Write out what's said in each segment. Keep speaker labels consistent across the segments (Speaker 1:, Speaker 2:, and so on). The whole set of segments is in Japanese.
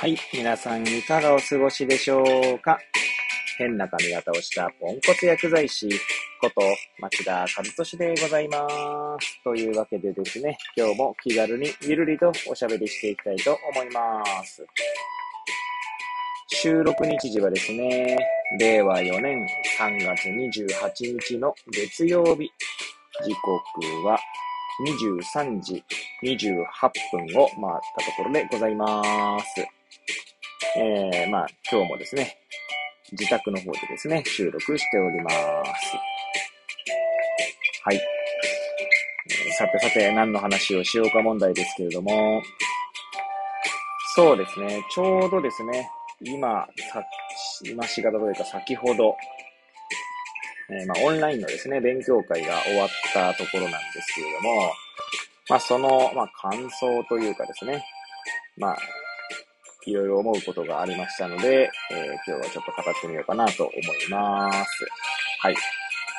Speaker 1: はい。皆さんいかがお過ごしでしょうか？変な髪型をしたポンコツ薬剤師こと町田和俊でございます。というわけでですね、今日も気軽にゆるりとおしゃべりしていきたいと思います。収録日時はですね、令和4年3月28日の月曜日。時刻は23時28分を回ったところでございます。えー、まあ、今日もですね、自宅の方でですね、収録しております。はい。さてさて、何の話をしようか問題ですけれども、そうですね、ちょうどですね、今、さ、今しがたというか先ほど、えー、まあ、オンラインのですね、勉強会が終わったところなんですけれども、まあ、その、まあ、感想というかですね、まあ、いろいろ思うことがありましたので、えー、今日はちょっと語ってみようかなと思います。はい。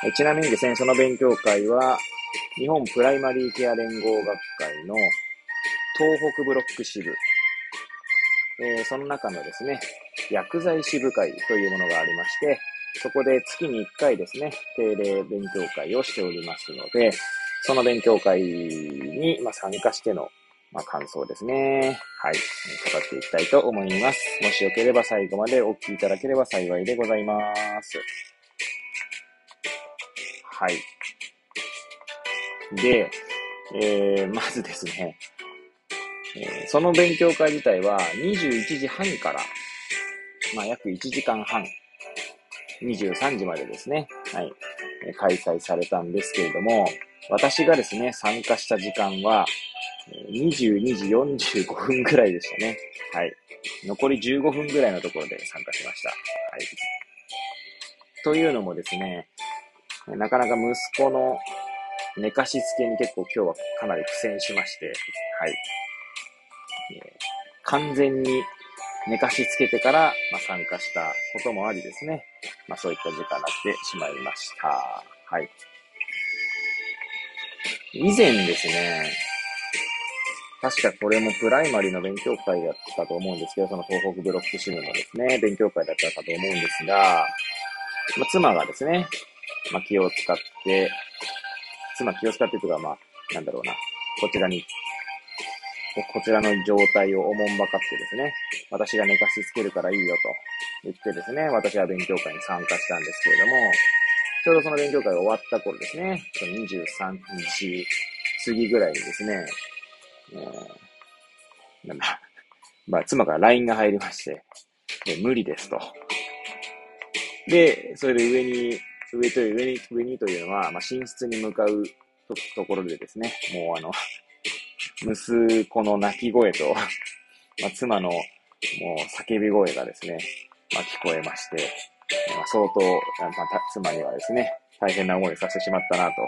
Speaker 1: えちなみにですね、その勉強会は、日本プライマリーケア連合学会の東北ブロック支部、えー、その中のですね、薬剤支部会というものがありまして、そこで月に1回ですね、定例勉強会をしておりますので、その勉強会に、ま参加しての、まあ、感想ですね。はい。語っていきたいと思います。もしよければ最後までお聞きいただければ幸いでございます。はい。で、えー、まずですね、えー、その勉強会自体は21時半から、まあ、約1時間半、23時までですね、はい、開催されたんですけれども、私がですね、参加した時間は、22時45分ぐらいでしたね。はい。残り15分ぐらいのところで参加しました。はい。というのもですね、なかなか息子の寝かしつけに結構今日はかなり苦戦しまして、はい。え、完全に寝かしつけてから、まあ、参加したこともありですね。まあそういった時間になってしまいました。はい。以前ですね、確かこれもプライマリーの勉強会だったと思うんですけど、その東北ブロック支部のですね、勉強会だったかと思うんですが、まあ、妻がですね、まあ、気を使って、妻気を使ってというか、まあ、なんだろうな、こちらに、こちらの状態をおもんばかってですね、私が寝かしつけるからいいよと言ってですね、私は勉強会に参加したんですけれども、ちょうどその勉強会が終わった頃ですね、その23日過ぎぐらいにですね、えー、まあ、妻から LINE が入りまして、で無理ですと。で、それで上に、上という、上に、上にというのは、まあ、寝室に向かうところでですね、もうあの、息子の泣き声と、まあ、妻のもう叫び声がですね、まあ、聞こえまして、まあ、相当、まあ、妻にはですね、大変な思いをさせてしまったなと。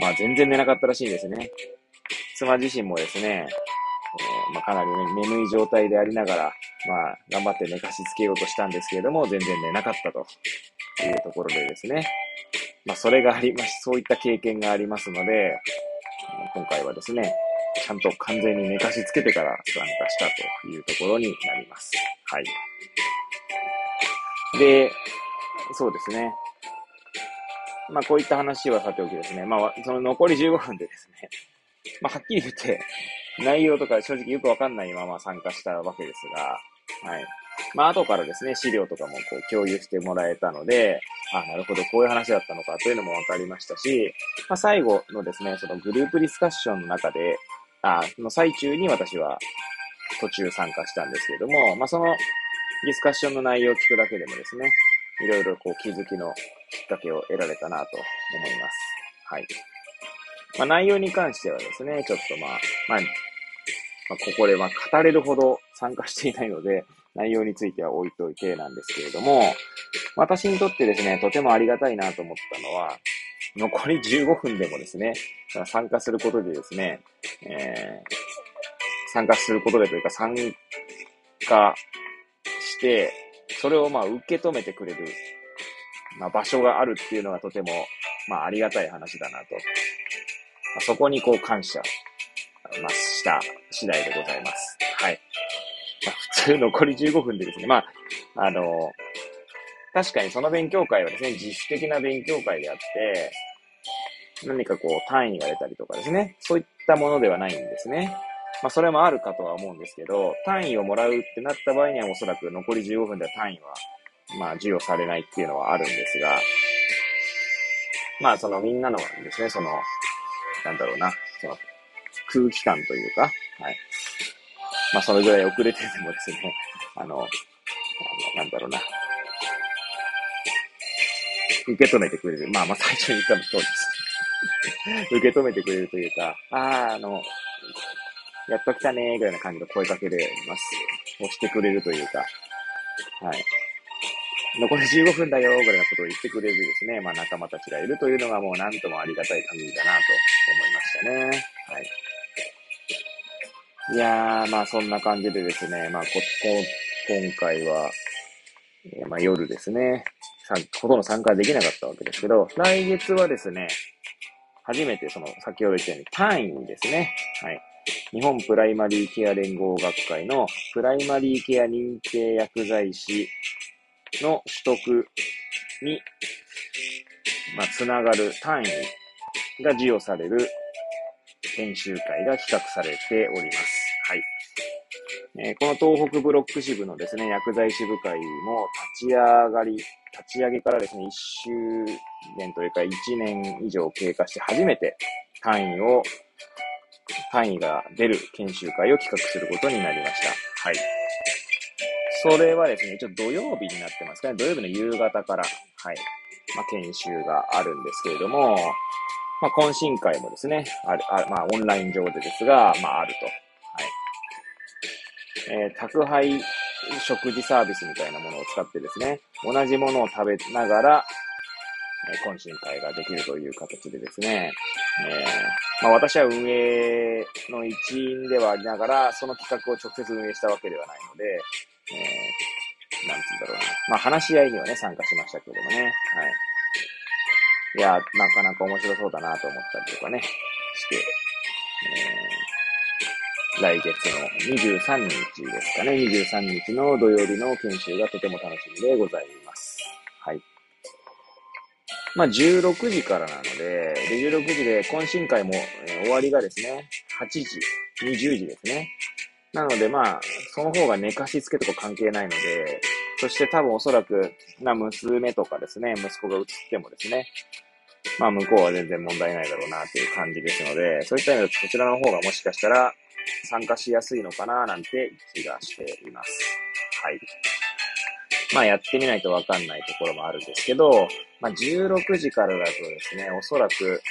Speaker 1: まあ、全然寝なかったらしいですね。妻自身もですね、えー、まあ、かなり、ね、眠い状態でありながら、まあ、頑張って寝かしつけようとしたんですけれども、全然寝なかったというところでですね、まあ、それがありまし、そういった経験がありますので、今回はですね、ちゃんと完全に寝かしつけてから参加したというところになります。はい。で、そうですね。まあ、こういった話はさておきですね。まあ、その残り15分でですね、まあ、はっきり言って、内容とか正直よくわかんないまま参加したわけですが、はい。まあ、後からですね、資料とかもこう共有してもらえたので、あ、なるほど、こういう話だったのかというのもわかりましたし、まあ、最後のですね、そのグループディスカッションの中で、あ、の最中に私は途中参加したんですけれども、まあ、そのディスカッションの内容を聞くだけでもですね、いろいろこう気づきのきっかけを得られたなと思います。はい。まあ、内容に関してはですね、ちょっとまあ、まあ、まあ、ここでま語れるほど参加していないので、内容については置いといてなんですけれども、私にとってですね、とてもありがたいなと思ったのは、残り15分でもですね、参加することでですね、えー、参加することでというか参加して、それをまあ受け止めてくれる、まあ、場所があるっていうのがとても、まあありがたい話だなと。ま、そこにこう感謝、まあ、した次第でございます。はい。まあ、普通残り15分でですね、まあ、あの、確かにその勉強会はですね、実質的な勉強会であって、何かこう単位が出たりとかですね、そういったものではないんですね。まあそれもあるかとは思うんですけど、単位をもらうってなった場合にはおそらく残り15分では単位は、まあ授与されないっていうのはあるんですが、まあそのみんなのですね、その、なんだろうな、その空気感というか、はい。まあそれぐらい遅れててもですね、あの、あのなんだろうな、受け止めてくれる。まあまあ最初に言ったの通りです。受け止めてくれるというか、ああ、あの、やっと来たねーぐらいな感じの声かけでます。押してくれるというか、はい。残り15分だよぐらいなことを言ってくれるですね、まあ仲間たちがいるというのがもうなんともありがたい限りだなと思いましたね。はい。いやー、まあそんな感じでですね、まあこ、こ、今回は、え、まあ夜ですね、ほとんど参加できなかったわけですけど、来月はですね、初めてその、先ほど言ったように単位ですね。はい。日本プライマリーケア連合学会のプライマリーケア認定薬剤師の取得に、まあ、つながる単位が授与される研修会が企画されております。はい。えー、この東北ブロック支部のですね、薬剤師部会も立ち上がり、立ち上げからですね、1周年というか1年以上経過して初めて単位を、単位が出る研修会を企画することになりました。はい。それはですね、一応土曜日になってますかね。土曜日の夕方から、はい。まあ、研修があるんですけれども、まあ、懇親会もですね、ある、あまあ、オンライン上でですが、まあ、あると。はい。えー、宅配食事サービスみたいなものを使ってですね、同じものを食べながらえ、懇親会ができるという形でですね、えー、まあ、私は運営の一員ではありながら、その企画を直接運営したわけではないので、えー、なんつうんだろうな。まあ、話し合いにはね、参加しましたけどもね、はい。いや、なかなか面白そうだなと思ったりとかね、して、えー、来月の23日ですかね、23日の土曜日の研修がとても楽しみでございます。はい。まあ、16時からなので、で、16時で懇親会も、えー、終わりがですね、8時、20時ですね。なので、まあ、その方が寝かしつけとか関係ないので、そして多分おそらく、な、娘とかですね、息子が映ってもですね、まあ、向こうは全然問題ないだろうなっていう感じですので、そういった意味でこちらの方がもしかしたら参加しやすいのかななんて気がしています。はい。まあやってみないとわかんないところもあるんですけど、まあ16時からだとですね、おそらく、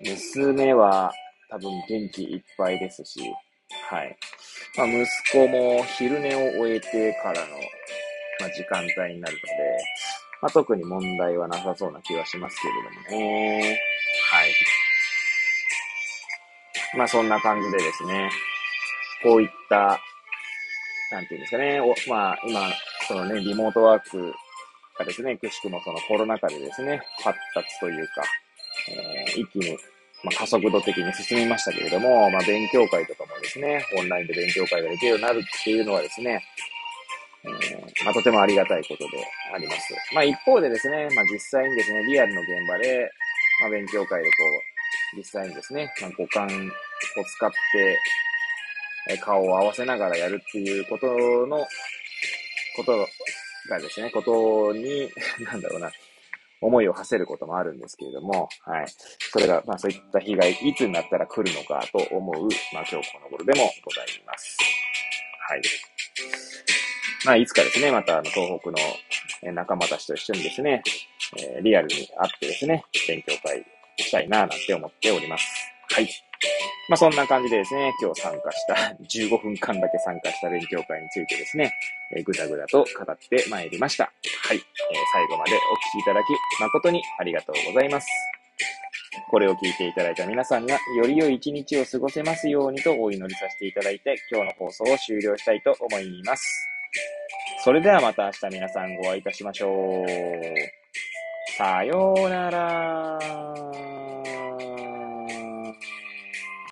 Speaker 1: 娘は多分元気いっぱいですし、はい。まあ息子も昼寝を終えてからの、まあ、時間帯になるので、まあ特に問題はなさそうな気はしますけれどもね。はい。まあそんな感じでですね、こういったなんていうんですかね、おまあ、今、そのね、リモートワークがですね、くしくもそのコロナ禍でですね、発達というか、えー、一気に、まあ、加速度的に進みましたけれども、まあ、勉強会とかもですね、オンラインで勉強会ができるようになるっていうのはですね、えー、まあ、とてもありがたいことであります。まあ、一方でですね、まあ、実際にですね、リアルの現場で、まあ、勉強会でこう、実際にですね、まあ、五感を使って、顔を合わせながらやるっていうことの、ことがですね、ことに、なんだろうな、思いを馳せることもあるんですけれども、はい。それが、まあそういった被害、いつになったら来るのかと思う、まあ今日この頃でもございます。はい。まあいつかですね、またあの東北の仲間たちと一緒にですね、えー、リアルに会ってですね、勉強会したいななんて思っております。はい。まあそんな感じでですね、今日参加した、15分間だけ参加した勉強会についてですね、えー、ぐだぐだと語ってまいりました。はい、えー、最後までお聞きいただき誠にありがとうございます。これを聞いていただいた皆さんがより良い一日を過ごせますようにとお祈りさせていただいて、今日の放送を終了したいと思います。それではまた明日皆さんご会いいたしましょう。さようなら。